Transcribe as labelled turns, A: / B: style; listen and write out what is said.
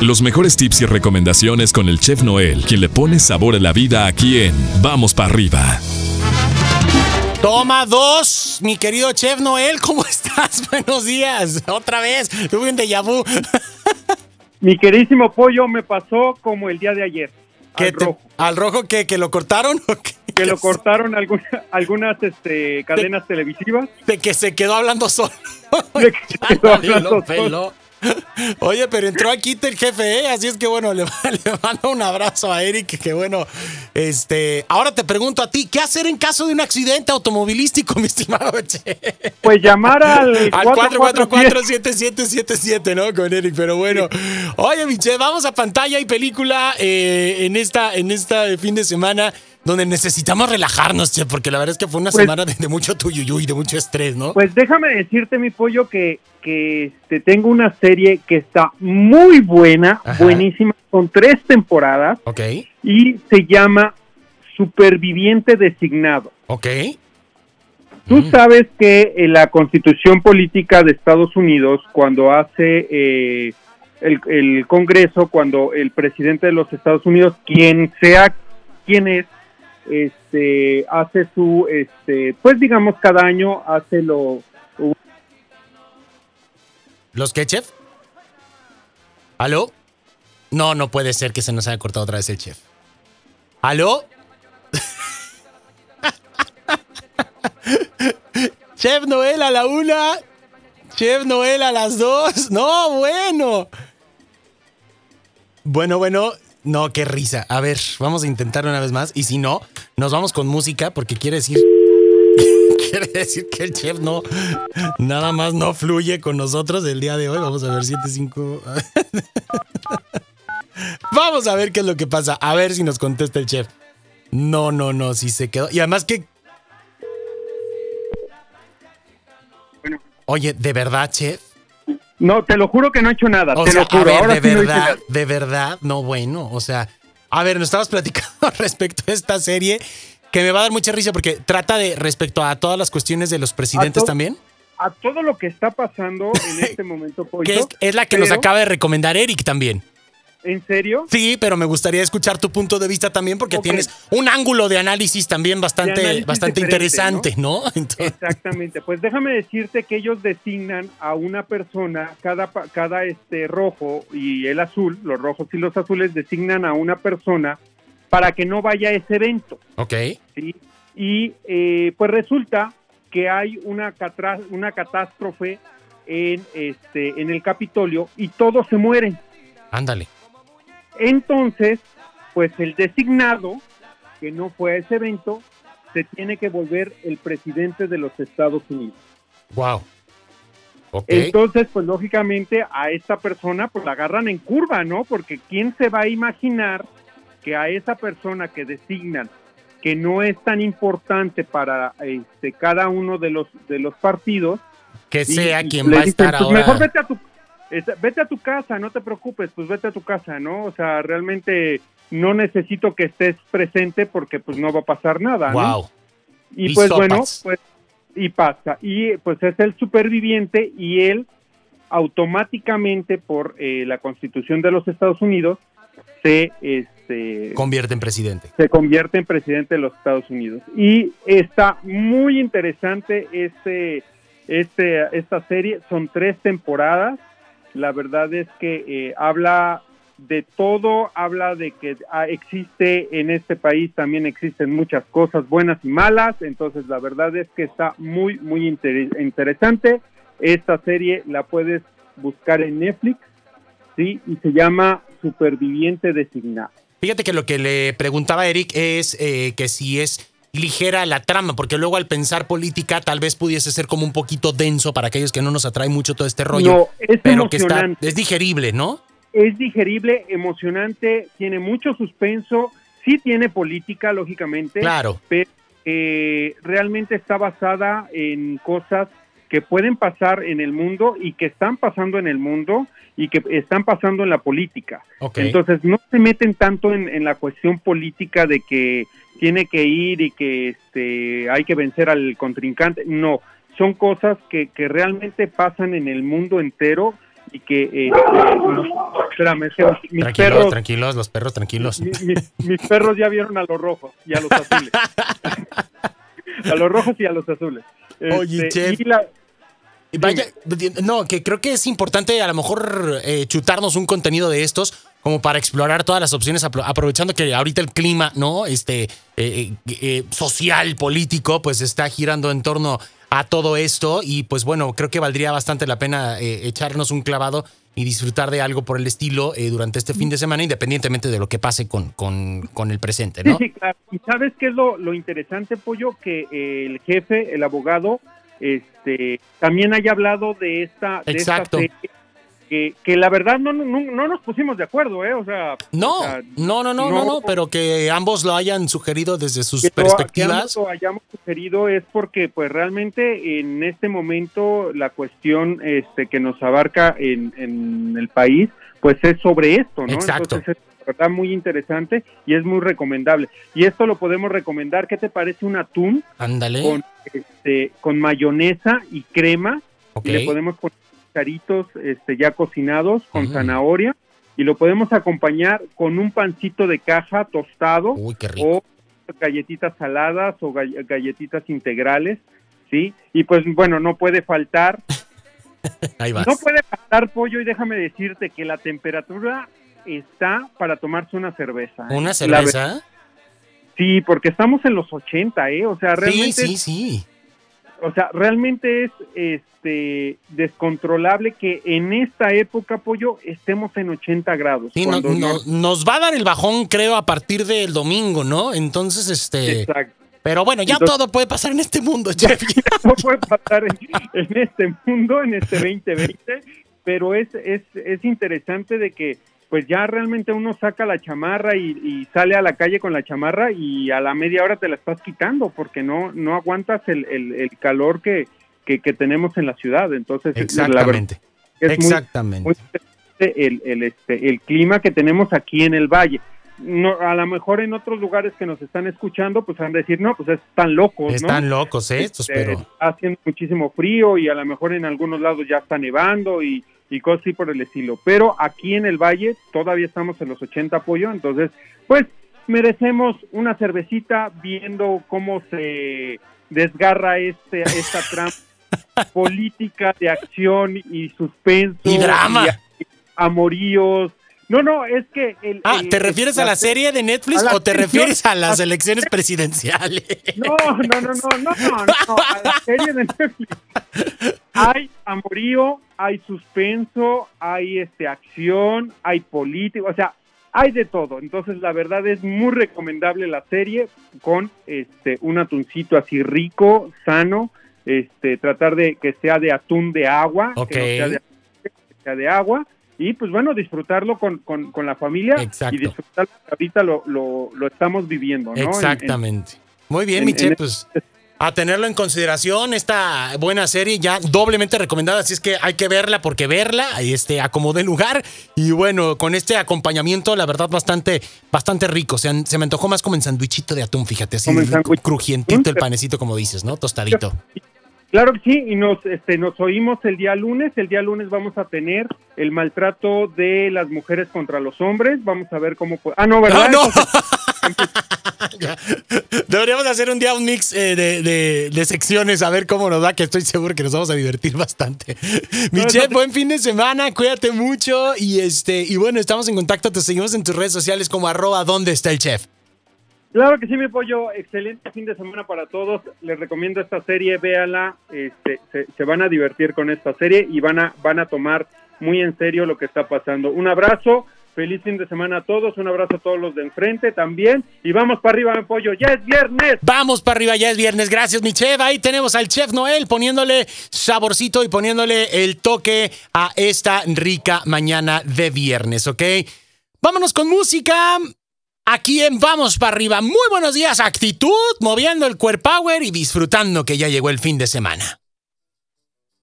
A: Los mejores tips y recomendaciones con el chef Noel, quien le pone sabor a la vida aquí en Vamos para arriba.
B: Toma dos, mi querido chef Noel, ¿cómo estás? Buenos días, otra vez, tuve un déjà vu.
C: Mi queridísimo pollo me pasó como el día de ayer.
B: ¿Qué
C: al
B: te-
C: rojo.
B: ¿Al rojo que, que lo cortaron? ¿O qué?
C: Que lo cortaron alguna- algunas este, cadenas televisivas.
B: De que se quedó hablando solo.
C: De que se quedó hablando
B: lo peló. Oye, pero entró aquí el jefe, ¿eh? así es que bueno, le, le mando un abrazo a Eric, que bueno, este, ahora te pregunto a ti, ¿qué hacer en caso de un accidente automovilístico, mi estimado Che?
C: Pues llamar al,
B: Al
C: 447.
B: 444-7777, ¿no? Con Eric, pero bueno. Oye, Miche, vamos a pantalla y película eh, en esta en esta fin de semana donde necesitamos relajarnos, Che, porque la verdad es que fue una
C: Pues-
B: semana de, de mucho tuyuyuy y de mucho estrés, ¿no?
C: Pues déjame decirte, mi pollo, que, que este, tengo una serie que está muy buena,
B: Ajá.
C: buenísima, con tres temporadas
B: ok,
C: y se llama Superviviente Designado.
B: ok.
C: Tú
B: Mm.
C: sabes que la constitución política de Estados Unidos, cuando hace eh, el, el Congreso, cuando el presidente de los Estados Unidos, quien sea quien es, este, hace su, este, pues digamos, cada año hace lo,
B: ¿Los qué, chef? ¿Aló? No, no puede ser que se nos haya cortado otra vez el chef. ¿Aló? chef Noel a la una. Chef Noel a las dos. No, bueno. Bueno, bueno. No, qué risa. A ver, vamos a intentar una vez más. Y si no, nos vamos con música porque quiere decir Quiere decir que el chef no, nada más no fluye con nosotros el día de hoy. Vamos a ver, 7-5. Vamos a ver qué es lo que pasa. A ver si nos contesta el chef. No, no, no, si se quedó. Y además que.
C: Bueno.
B: Oye, ¿de verdad, chef?
C: No, te lo juro que no he hecho nada,
B: O
C: te
B: sea,
C: lo juro.
B: a ver,
C: Ahora
B: de
C: sí no
B: verdad,
C: nada.
B: de verdad, no, bueno, o sea, a ver, nos estabas platicando respecto a esta serie que me va a dar mucha risa porque trata de respecto a todas las cuestiones de los presidentes también,
C: A todo lo que está pasando en este momento, Pollo,
B: que es, es la que nos acaba de recomendar Eric también.
C: ¿En serio?
B: Sí, pero me gustaría escuchar tu punto de vista también porque tienes un ángulo de análisis también bastante,
C: análisis
B: bastante interesante, ¿no? Entonces-
C: Exactamente. Pues déjame decirte que ellos designan a una persona, cada, cada este rojo y el azul, los rojos y los azules designan a una persona para que no vaya a ese evento.
B: ok.
C: ¿sí? Y eh, pues resulta que hay una, una catástrofe en, este, en el Capitolio y todos se mueren.
B: Ándale.
C: Entonces, pues el designado, que no fue a ese evento, se tiene que volver el presidente de los Estados Unidos.
B: Wow.
C: Entonces, pues lógicamente a esta persona pues la agarran en curva, ¿no? Porque ¿quién se va a imaginar que a esa persona que designan que no es tan importante para este, cada uno de los de los partidos
B: que sea
C: y
B: quien va a estar
C: "Pues
B: ahora.
C: Mejor vete a tu vete a tu casa, no te preocupes, pues vete a tu casa, ¿no? O sea, realmente no necesito que estés presente porque pues no va a pasar nada, ¿no?
B: Wow.
C: Y
B: Y
C: pues bueno, pues y pasa. Y pues es el superviviente y él automáticamente por eh, la Constitución de los Estados Unidos se este
B: Convierte en presidente.
C: se convierte en presidente de los Estados Unidos. Y está muy interesante este, este, esta serie. Son tres temporadas. La verdad es que eh, habla de todo, habla de que ah, existe en este país, también existen muchas cosas buenas y malas. Entonces, la verdad es que está muy, muy inter- interesante. Esta serie la puedes buscar en Netflix, ¿sí? Y se llama Superviviente Designado.
B: Fíjate que lo que le preguntaba Eric es eh, que si es ligera la trama, porque luego al pensar política tal vez pudiese ser como un poquito denso para aquellos que no nos atrae mucho todo este rollo,
C: No, es
B: pero que está, es digerible, ¿no?
C: es digerible, emocionante, tiene mucho suspenso, sí tiene política, lógicamente,
B: Claro.
C: pero eh, realmente está basada en cosas que pueden pasar en el mundo y que están pasando en el mundo y que están pasando en la política. Entonces no se meten tanto en, en la cuestión política de que tiene que ir y que este, hay que vencer al contrincante. No, son cosas que, que realmente pasan en el mundo entero y que eh, espérame,
B: mis perros, tranquilos, los perros tranquilos.
C: mis, perros ya vieron a los rojos y a los azules. a los rojos y a los azules.
B: Oye, este, Vaya, no, que creo que es importante a lo mejor eh, chutarnos un contenido de estos como para explorar todas las opciones, aprovechando que ahorita el clima, ¿no? Este eh, eh, social, político, pues está girando en torno a todo esto y pues bueno, creo que valdría bastante la pena echarnos un clavado y disfrutar de algo por el estilo durante este fin de semana, independientemente de lo que pase con, con, el presente, ¿no?
C: Sí, claro. Y sabes qué es lo, lo interesante, Pollo, que el jefe, el abogado, este, también haya hablado de esta,
B: Exacto.
C: que, que, la verdad no, no, no, nos pusimos de acuerdo, ¿eh? O sea,
B: no, no, no, no, no, pero que ambos lo hayan sugerido desde sus perspectivas.
C: que lo hayamos sugerido es porque, pues, realmente en este momento la cuestión este, que nos abarca en, en el país, pues es sobre esto, ¿no?
B: Exacto.
C: Entonces, verdad muy interesante y es muy recomendable. Y esto lo podemos recomendar. ¿Qué te parece un atún?
B: Ándale.
C: Con, este, con mayonesa y crema. Y le podemos poner caritos este, ya cocinados con zanahoria. Y lo podemos acompañar con un pancito de caja tostado.
B: Uy, qué rico. O
C: galletitas saladas o galletitas integrales. ¿sí? Y pues bueno, no puede faltar.
B: Ahí vas.
C: No puede faltar pollo y déjame decirte que la temperatura está para tomarse una cerveza.
B: ¿eh? ¿Una cerveza?
C: Sí, porque estamos en los 80, ¿eh? O sea, realmente...
B: Sí, sí, sí.
C: O sea, realmente es este descontrolable que en esta época, Pollo, estemos en 80 grados.
B: Sí, nos va a dar el bajón, creo, a partir del domingo, ¿no? Entonces, este... Exacto. Pero bueno, ya todo puede pasar en este mundo, Jeff.
C: todo puede pasar en, en, este mundo, en este 2020, pero es, es, es interesante de que pues ya realmente uno saca la chamarra y, sale a la calle con la chamarra y a la media hora te la estás quitando porque no, no aguantas el, el, calor que, que, tenemos en la ciudad. Entonces,
B: exactamente. es exactamente.
C: el, el, este, el clima que tenemos aquí en el valle. No, a lo mejor en otros lugares que nos están escuchando, pues van a decir, no, pues están locos.
B: Están locos estos, este, pero.
C: Está haciendo muchísimo frío y a lo mejor en algunos lados ya está nevando y, y cosas así por el estilo. Pero aquí en el Valle todavía estamos en los 80 pollo, entonces pues merecemos una cervecita viendo cómo se desgarra este esta trampa política de acción y suspenso
B: y drama,
C: amoríos no, no, es que... El,
B: ah, ¿te refieres a la, serie de Netflix o te refieres a las elecciones presidenciales?
C: No, no, no, no, no, no, no, a la serie de Netflix. Hay amorío, hay suspenso, hay este acción, hay político, o sea, hay de todo. Entonces, la verdad es muy recomendable la serie con este un atuncito así rico, sano, este tratar de que sea de atún de agua, que sea de, que sea de agua y pues bueno, disfrutarlo con, con, la familia y disfrutarlo ahorita lo, lo, lo, estamos viviendo, ¿no?
B: Exactamente. Muy bien, Michelle, pues a tenerlo en consideración, esta buena serie ya doblemente recomendada, así es que hay que verla porque verla, este, acomode lugar y bueno, con este acompañamiento, la verdad, bastante, bastante rico, se, se me antojó más como en sandwichito de atún, fíjate, así crujientito el panecito, como dices, ¿no? Tostadito.
C: Claro que sí, y nos, este, nos oímos el día lunes. El día lunes vamos a tener el maltrato de las mujeres contra los hombres. Vamos a ver cómo. Ah, no, ¿verdad?
B: no. Deberíamos hacer un día un mix eh, de, de, secciones, a ver cómo nos da, que estoy seguro que nos vamos a divertir bastante. Michelle, buen fin de semana, cuídate mucho y este y bueno, estamos en contacto, te seguimos en tus redes sociales como arroba dónde está el chef.
C: Claro que sí, mi pollo. Excelente fin de semana para todos. Les recomiendo esta serie, véala. Este, se, van a divertir con esta serie y van a, van a tomar muy en serio lo que está pasando. Un abrazo. Feliz fin de semana a todos, un abrazo a todos los de enfrente también. Y vamos para arriba, mi pollo, ya es viernes.
B: Vamos para arriba, ya es viernes. Gracias, mi chef. Ahí tenemos al chef Noel poniéndole saborcito y poniéndole el toque a esta rica mañana de viernes, ¿ok? Vámonos con música. Aquí en Vamos para arriba. Muy buenos días, actitud, moviendo el core power y disfrutando que ya llegó el fin de semana.